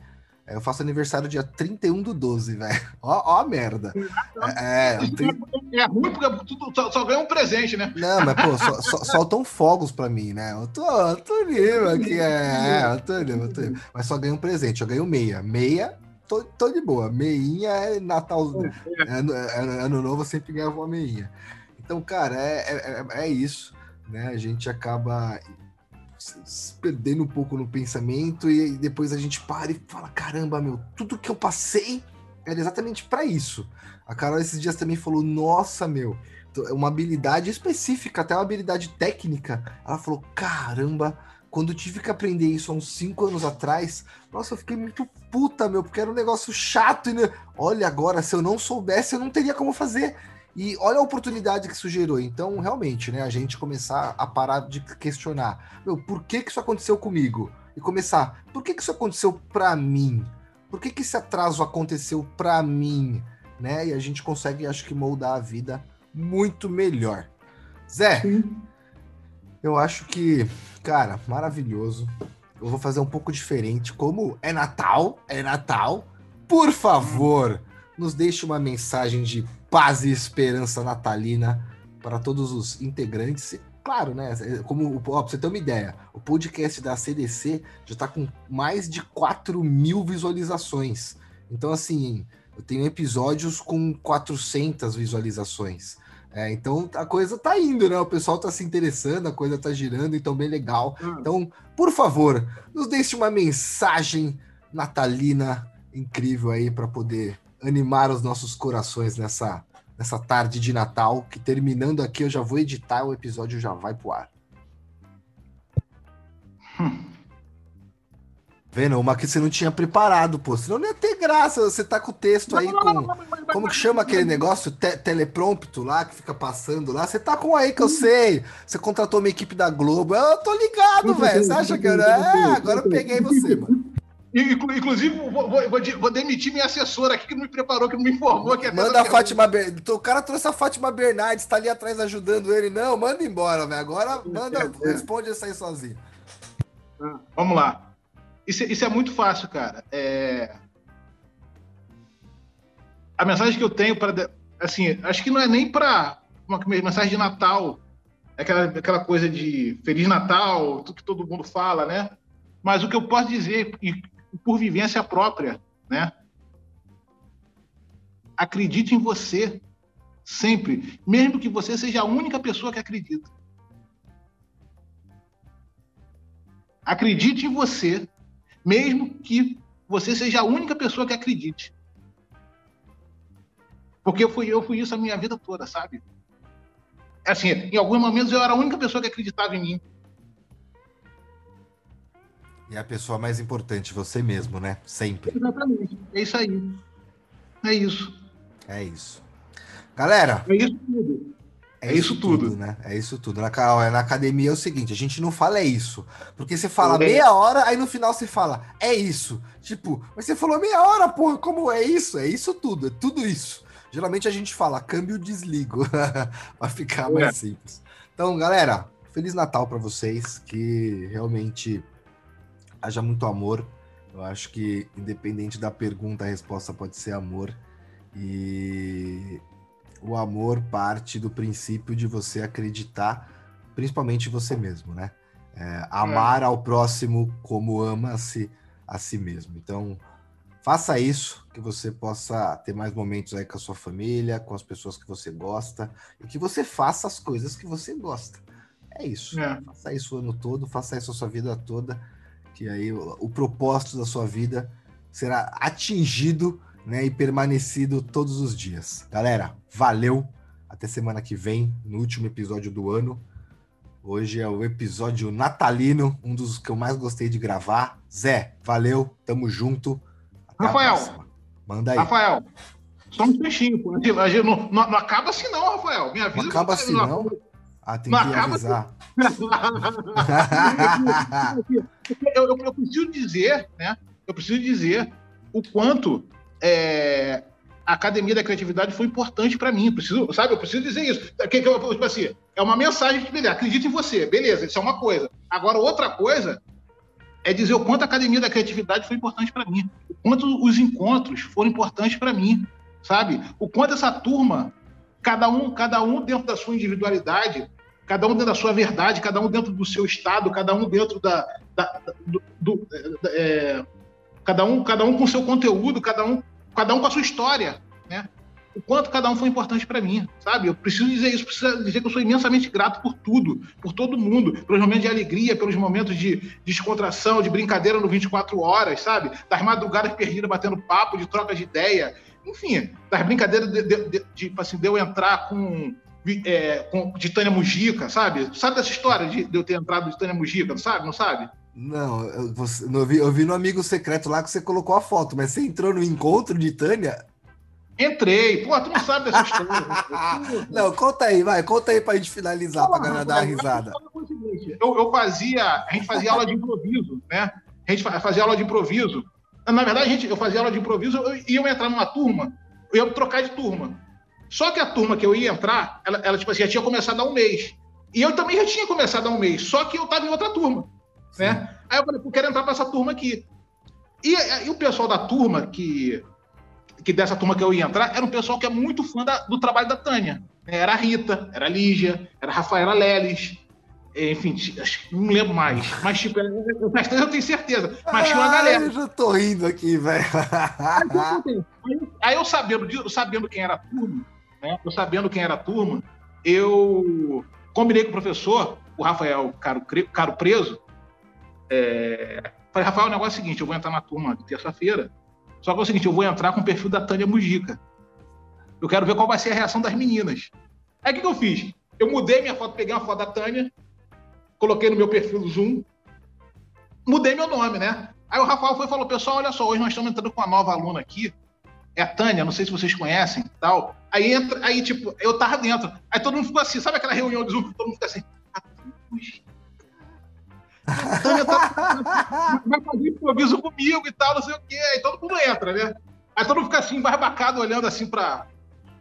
É, eu faço aniversário dia 31 do 12, velho. Ó, ó a merda. É, é, tenho... é ruim porque só, só, ganha um presente, né? Não, mas, pô, só, só, soltam fogos pra mim, né? Eu tô, eu tô livre aqui, é, eu tô livre, eu tô livre. Mas só ganho um presente, eu ganho meia. Meia, tô, tô de boa. Meinha é Natal, é, é, é, ano novo, eu sempre ganhava uma meinha. Então, cara, é, é, é isso, né? A gente acaba se perdendo um pouco no pensamento e depois a gente para e fala: caramba, meu, tudo que eu passei era exatamente para isso. A Carol esses dias também falou: nossa, meu, uma habilidade específica, até uma habilidade técnica. Ela falou: caramba, quando eu tive que aprender isso há uns 5 anos atrás, nossa, eu fiquei muito puta, meu, porque era um negócio chato. E, né? Olha, agora, se eu não soubesse, eu não teria como fazer. E olha a oportunidade que isso gerou. Então, realmente, né, a gente começar a parar de questionar, meu, por que que isso aconteceu comigo? E começar, por que que isso aconteceu para mim? Por que que esse atraso aconteceu para mim? Né? E a gente consegue, acho que, moldar a vida muito melhor. Zé, Sim. eu acho que, cara, maravilhoso. Eu vou fazer um pouco diferente. Como é Natal, é Natal, por favor, nos deixe uma mensagem de paz e esperança natalina para todos os integrantes. E, claro, né? Como ó, pra você ter uma ideia, o podcast da CDC já está com mais de 4 mil visualizações. Então, assim, eu tenho episódios com 400 visualizações. É, então a coisa tá indo, né? O pessoal tá se interessando, a coisa tá girando, então bem legal. Hum. Então, por favor, nos deixe uma mensagem natalina incrível aí para poder animar os nossos corações nessa, nessa tarde de Natal, que terminando aqui eu já vou editar, o episódio já vai pro ar. Hum. Vendo? Uma que você não tinha preparado, pô. Senão não ia ter graça. Você tá com o texto aí com. Como que chama aquele negócio? Te teleprompto lá, que fica passando lá. Você tá com aí que eu sei. Você contratou uma equipe da Globo. Eu tô ligado, velho. Você acha que eu. É, agora eu peguei você, mano. Inclusive, vou, vou, vou, demitir minha assessora aqui que não me preparou, que não me informou. Que manda a Fátima Bernardes. O cara trouxe a Fátima Bernardes, tá ali atrás ajudando ele. Não, manda embora, velho. Agora manda, é, é. responde isso aí sozinho. Ah, vamos lá. Isso, isso é muito fácil, cara. É... A mensagem que eu tenho para. Assim, acho que não é nem para uma mensagem de Natal, aquela, aquela coisa de Feliz Natal, tudo que todo mundo fala, né? Mas o que eu posso dizer, e por vivência própria, né? Acredite em você sempre, mesmo que você seja a única pessoa que acredita. Acredite em você, mesmo que você seja a única pessoa que acredite. Porque eu fui, eu fui isso a minha vida toda, sabe? Assim, em alguns momentos eu era a única pessoa que acreditava em mim. E a pessoa mais importante, você mesmo, né? Sempre. Exatamente. É isso aí. É isso. É isso. Galera. É isso tudo. É, é isso, isso tudo. tudo. né? É isso tudo. Na, na academia é o seguinte: a gente não fala é isso. Porque você fala é. meia hora, aí no final você fala é isso. Tipo, mas você falou meia hora, porra, como é isso? É isso tudo, é tudo isso. Geralmente a gente fala câmbio desligo, para ficar mais é. simples. Então, galera, Feliz Natal para vocês, que realmente haja muito amor. Eu acho que, independente da pergunta, a resposta pode ser amor. E o amor parte do princípio de você acreditar, principalmente você mesmo, né? É, amar é. ao próximo como ama-se a si mesmo. Então, faça isso, que você possa ter mais momentos aí com a sua família, com as pessoas que você gosta, e que você faça as coisas que você gosta. É isso. É. Faça isso o ano todo, faça isso a sua vida toda que aí o, o propósito da sua vida será atingido né, e permanecido todos os dias. Galera, valeu! Até semana que vem, no último episódio do ano. Hoje é o episódio natalino, um dos que eu mais gostei de gravar. Zé, valeu, tamo junto. Até Rafael, manda aí. Rafael, só um pô. Não, não, não, acaba assim não, Rafael. Minha vida não acaba assim não. Ah, tem não que avisar. eu, eu, eu, preciso dizer, né? Eu preciso dizer o quanto é, a Academia da Criatividade foi importante para mim. Preciso, sabe? Eu preciso dizer isso. Que, que, tipo assim, é uma mensagem que, beleza, acredito em você, beleza, isso é uma coisa. Agora, outra coisa é dizer o quanto a Academia da Criatividade foi importante para mim, o quanto os encontros foram importantes para mim, sabe? O quanto essa turma, cada um, cada um dentro da sua individualidade, cada um dentro da sua verdade, cada um dentro do seu estado, cada um dentro da, da do, do é, cada um, cada um com seu conteúdo, cada um, cada um com a sua história, né? O quanto cada um foi importante para mim, sabe? Eu preciso dizer isso, preciso dizer que eu sou imensamente grato por tudo, por todo mundo, pelos momentos de alegria, pelos momentos de descontração, de brincadeira no 24 horas, sabe? Das madrugadas perdidas batendo papo, de troca de ideia, enfim, das brincadeiras de, de, de, de, tipo assim, de eu entrar com é, com, de Tânia Mujica, sabe? Sabe dessa história de, de eu ter entrado de Tânia Mujica, não sabe? Não sabe? Não, eu, você, eu, vi, eu vi no amigo secreto lá que você colocou a foto, mas você entrou no encontro de Tânia? Entrei. Pô, tu não sabe dessa história. não, conta aí, vai, conta aí pra gente finalizar, Pô, pra galera dar uma risada. Eu, eu fazia, a gente fazia aula de improviso, né? A gente fazia aula de improviso. Na verdade, a gente, eu fazia aula de improviso e eu ia entrar numa turma, eu ia trocar de turma. Só que a turma que eu ia entrar, ela, ela tipo assim, já tinha começado há um mês. E eu também já tinha começado há um mês, só que eu estava em outra turma. Né? Aí eu falei, eu quero entrar para essa turma aqui. E, e, o pessoal da turma, que, que dessa turma que eu ia entrar, era um pessoal que é muito fã da, do trabalho da Tânia. Era a Rita, era a Lígia, era a Rafaela Leles, enfim, não lembro mais. Mas, tipo, mas eu tenho certeza. Mas tinha uma ah, galera. Eu já tô rindo aqui, velho. Aí, aí, eu sabendo, sabendo quem era a turma, né? Eu sabendo quem era a turma, eu combinei com o professor, o Rafael Caro, Caro Preso. É... Falei, Rafael, o negócio é o seguinte: eu vou entrar na turma de terça-feira. Só que é o seguinte, eu vou entrar com o perfil da Tânia Mujica. Eu quero ver qual vai ser a reação das meninas. Aí o que, que eu fiz? Eu mudei minha foto, peguei uma foto da Tânia, coloquei no meu perfil do Zoom, mudei meu nome, né? Aí o Rafael foi e falou: pessoal, olha só, hoje nós estamos entrando com uma nova aluna aqui é a Tânia, não sei se vocês conhecem tal. Aí entra, aí, tipo, eu tava dentro. Aí todo mundo ficou assim, sabe aquela reunião de Zoom? Todo mundo fica assim. A Tânia tá, vai fazer improviso comigo e tal, não sei o quê. Aí todo mundo entra, né? Aí todo mundo fica assim, embarbacado, olhando assim pra,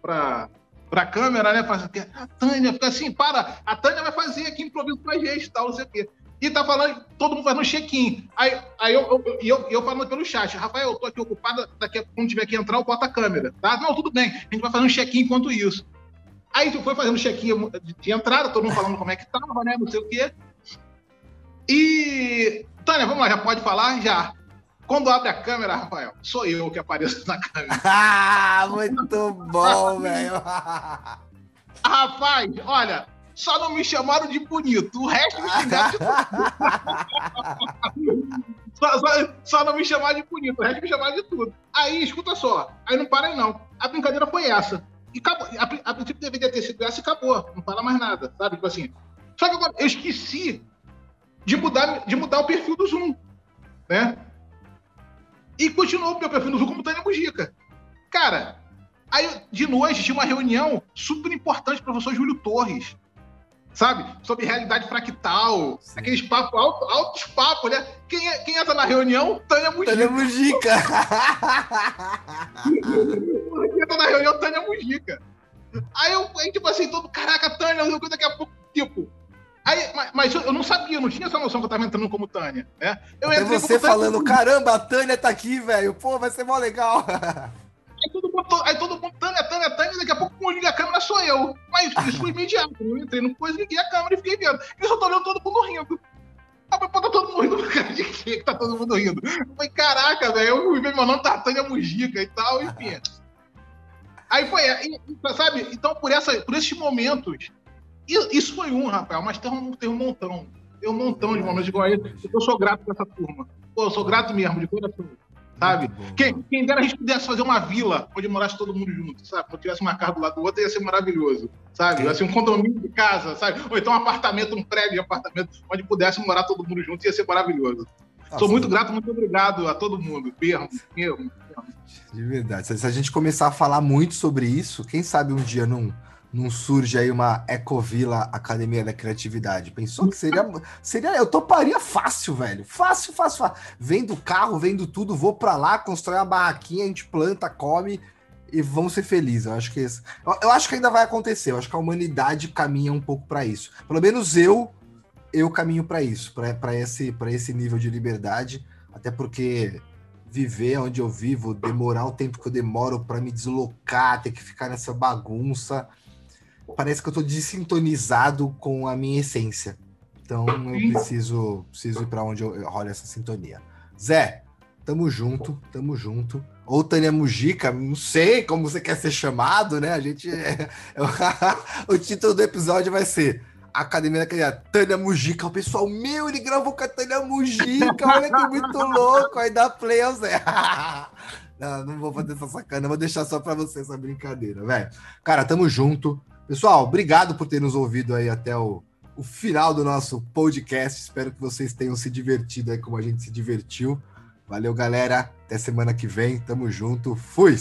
pra, pra câmera, né? Faz, a Tânia fica assim, para, a Tânia vai fazer aqui improviso com a gente e tal, não sei o quê. E tá falando, todo mundo fazendo check-in. Aí, aí eu, eu, eu, eu, falando pelo chat, Rafael, eu tô aqui ocupado, daqui a, quando tiver que entrar, eu boto a câmera, tá? Não, tudo bem, a gente vai fazer um check-in enquanto isso. Aí tu foi fazendo check-in de entrada, todo mundo falando como é que tava, né? Não sei o quê. E. Tânia, vamos lá, já pode falar? Já. Quando abre a câmera, Rafael, sou eu que apareço na câmera. ah, muito bom, velho. Rapaz, olha, só não me chamaram de bonito. O resto me xingaram de tudo. só, só, só, não me chamaram de bonito, o resto me chamaram de tudo. Aí, escuta só, aí não para aí não. A brincadeira foi essa. E acabou. A, a princípio deveria ter sido essa e acabou. Não fala mais nada, sabe? Tipo assim. Só que agora eu esqueci de mudar, de mudar o perfil do Zoom, né? E continuou o meu perfil no Zoom como Tânia Mujica. Cara, aí de noite tinha uma reunião super importante professor Júlio Torres sabe? Sobre realidade fractal, Sim. aqueles papos, alto, altos papos, né? Quem, é, quem entra na reunião? Tânia Mujica. Tânia Mujica. quem entra na reunião? Tânia Mujica. Aí eu, aí, tipo assim, todo, caraca, Tânia, daqui a pouco, tipo... Aí, mas, mas eu não sabia, eu não tinha essa noção que eu tava entrando como Tânia, né? Eu Até você falando, caramba, a Tânia tá aqui, velho, pô, vai ser mó legal. Aí todo mundo, aí todo mundo, Tânia, Tânia, Tânia, daqui a pouco quando liga a câmera sou eu. Mas isso foi imediato. Eu entrei no coisa, liguei a câmera e fiquei vendo. E eu só tô vendo todo mundo rindo. Ah, mas tá todo mundo rindo, cara, de que que tá todo mundo rindo? Eu falei, caraca, velho, eu vi meu nome tá Tânia Mujica e tal, enfim. Aí foi, e, sabe? Então, por, essa, por esses momentos, isso foi um, Rafael, mas tem um, tem um montão. Tem um montão de momentos igual a esse. Eu sou grato por essa turma. Pô, eu sou grato mesmo, de coração. Sabe? Quem, quem dera a gente pudesse fazer uma vila onde morasse todo mundo junto, sabe? Quando tivesse uma casa do lado do outro, ia ser maravilhoso, sabe? Ia ser um condomínio de casa, sabe? Ou então um apartamento, um prédio de apartamento, onde pudesse morar todo mundo junto, ia ser maravilhoso. Nossa, Sou muito grato, muito obrigado a todo mundo. Perro, perro, De verdade. Se a gente começar a falar muito sobre isso, quem sabe um dia não, não surge aí uma Ecovila Academia da Criatividade? Pensou que seria. seria eu toparia fácil, velho. Fácil, fácil, fácil. Vendo carro, vendo tudo, vou para lá, constrói uma barraquinha, a gente planta, come e vamos ser felizes. Eu acho que esse, eu, acho que ainda vai acontecer. Eu acho que a humanidade caminha um pouco para isso. Pelo menos eu eu caminho para isso, para esse, esse nível de liberdade, até porque viver onde eu vivo, demorar o tempo que eu demoro para me deslocar, ter que ficar nessa bagunça, parece que eu estou desintonizado com a minha essência. Então eu preciso, preciso ir para onde eu, rola essa sintonia. Zé, tamo junto, tamo junto. Ou Tânia Mujica, não sei como você quer ser chamado, né? A gente. É, o título do episódio vai ser Academia da Tânia Mujica. O pessoal, meu, ele gravou com a Tânia Mujica. Olha que muito louco. Aí dá play ao Zé. não, não vou fazer essa sacana. Vou deixar só pra você essa brincadeira, velho. Cara, tamo junto. Pessoal, obrigado por ter nos ouvido aí até o, o final do nosso podcast. Espero que vocês tenham se divertido aí como a gente se divertiu. Valeu, galera. Até semana que vem. Tamo junto. Fui!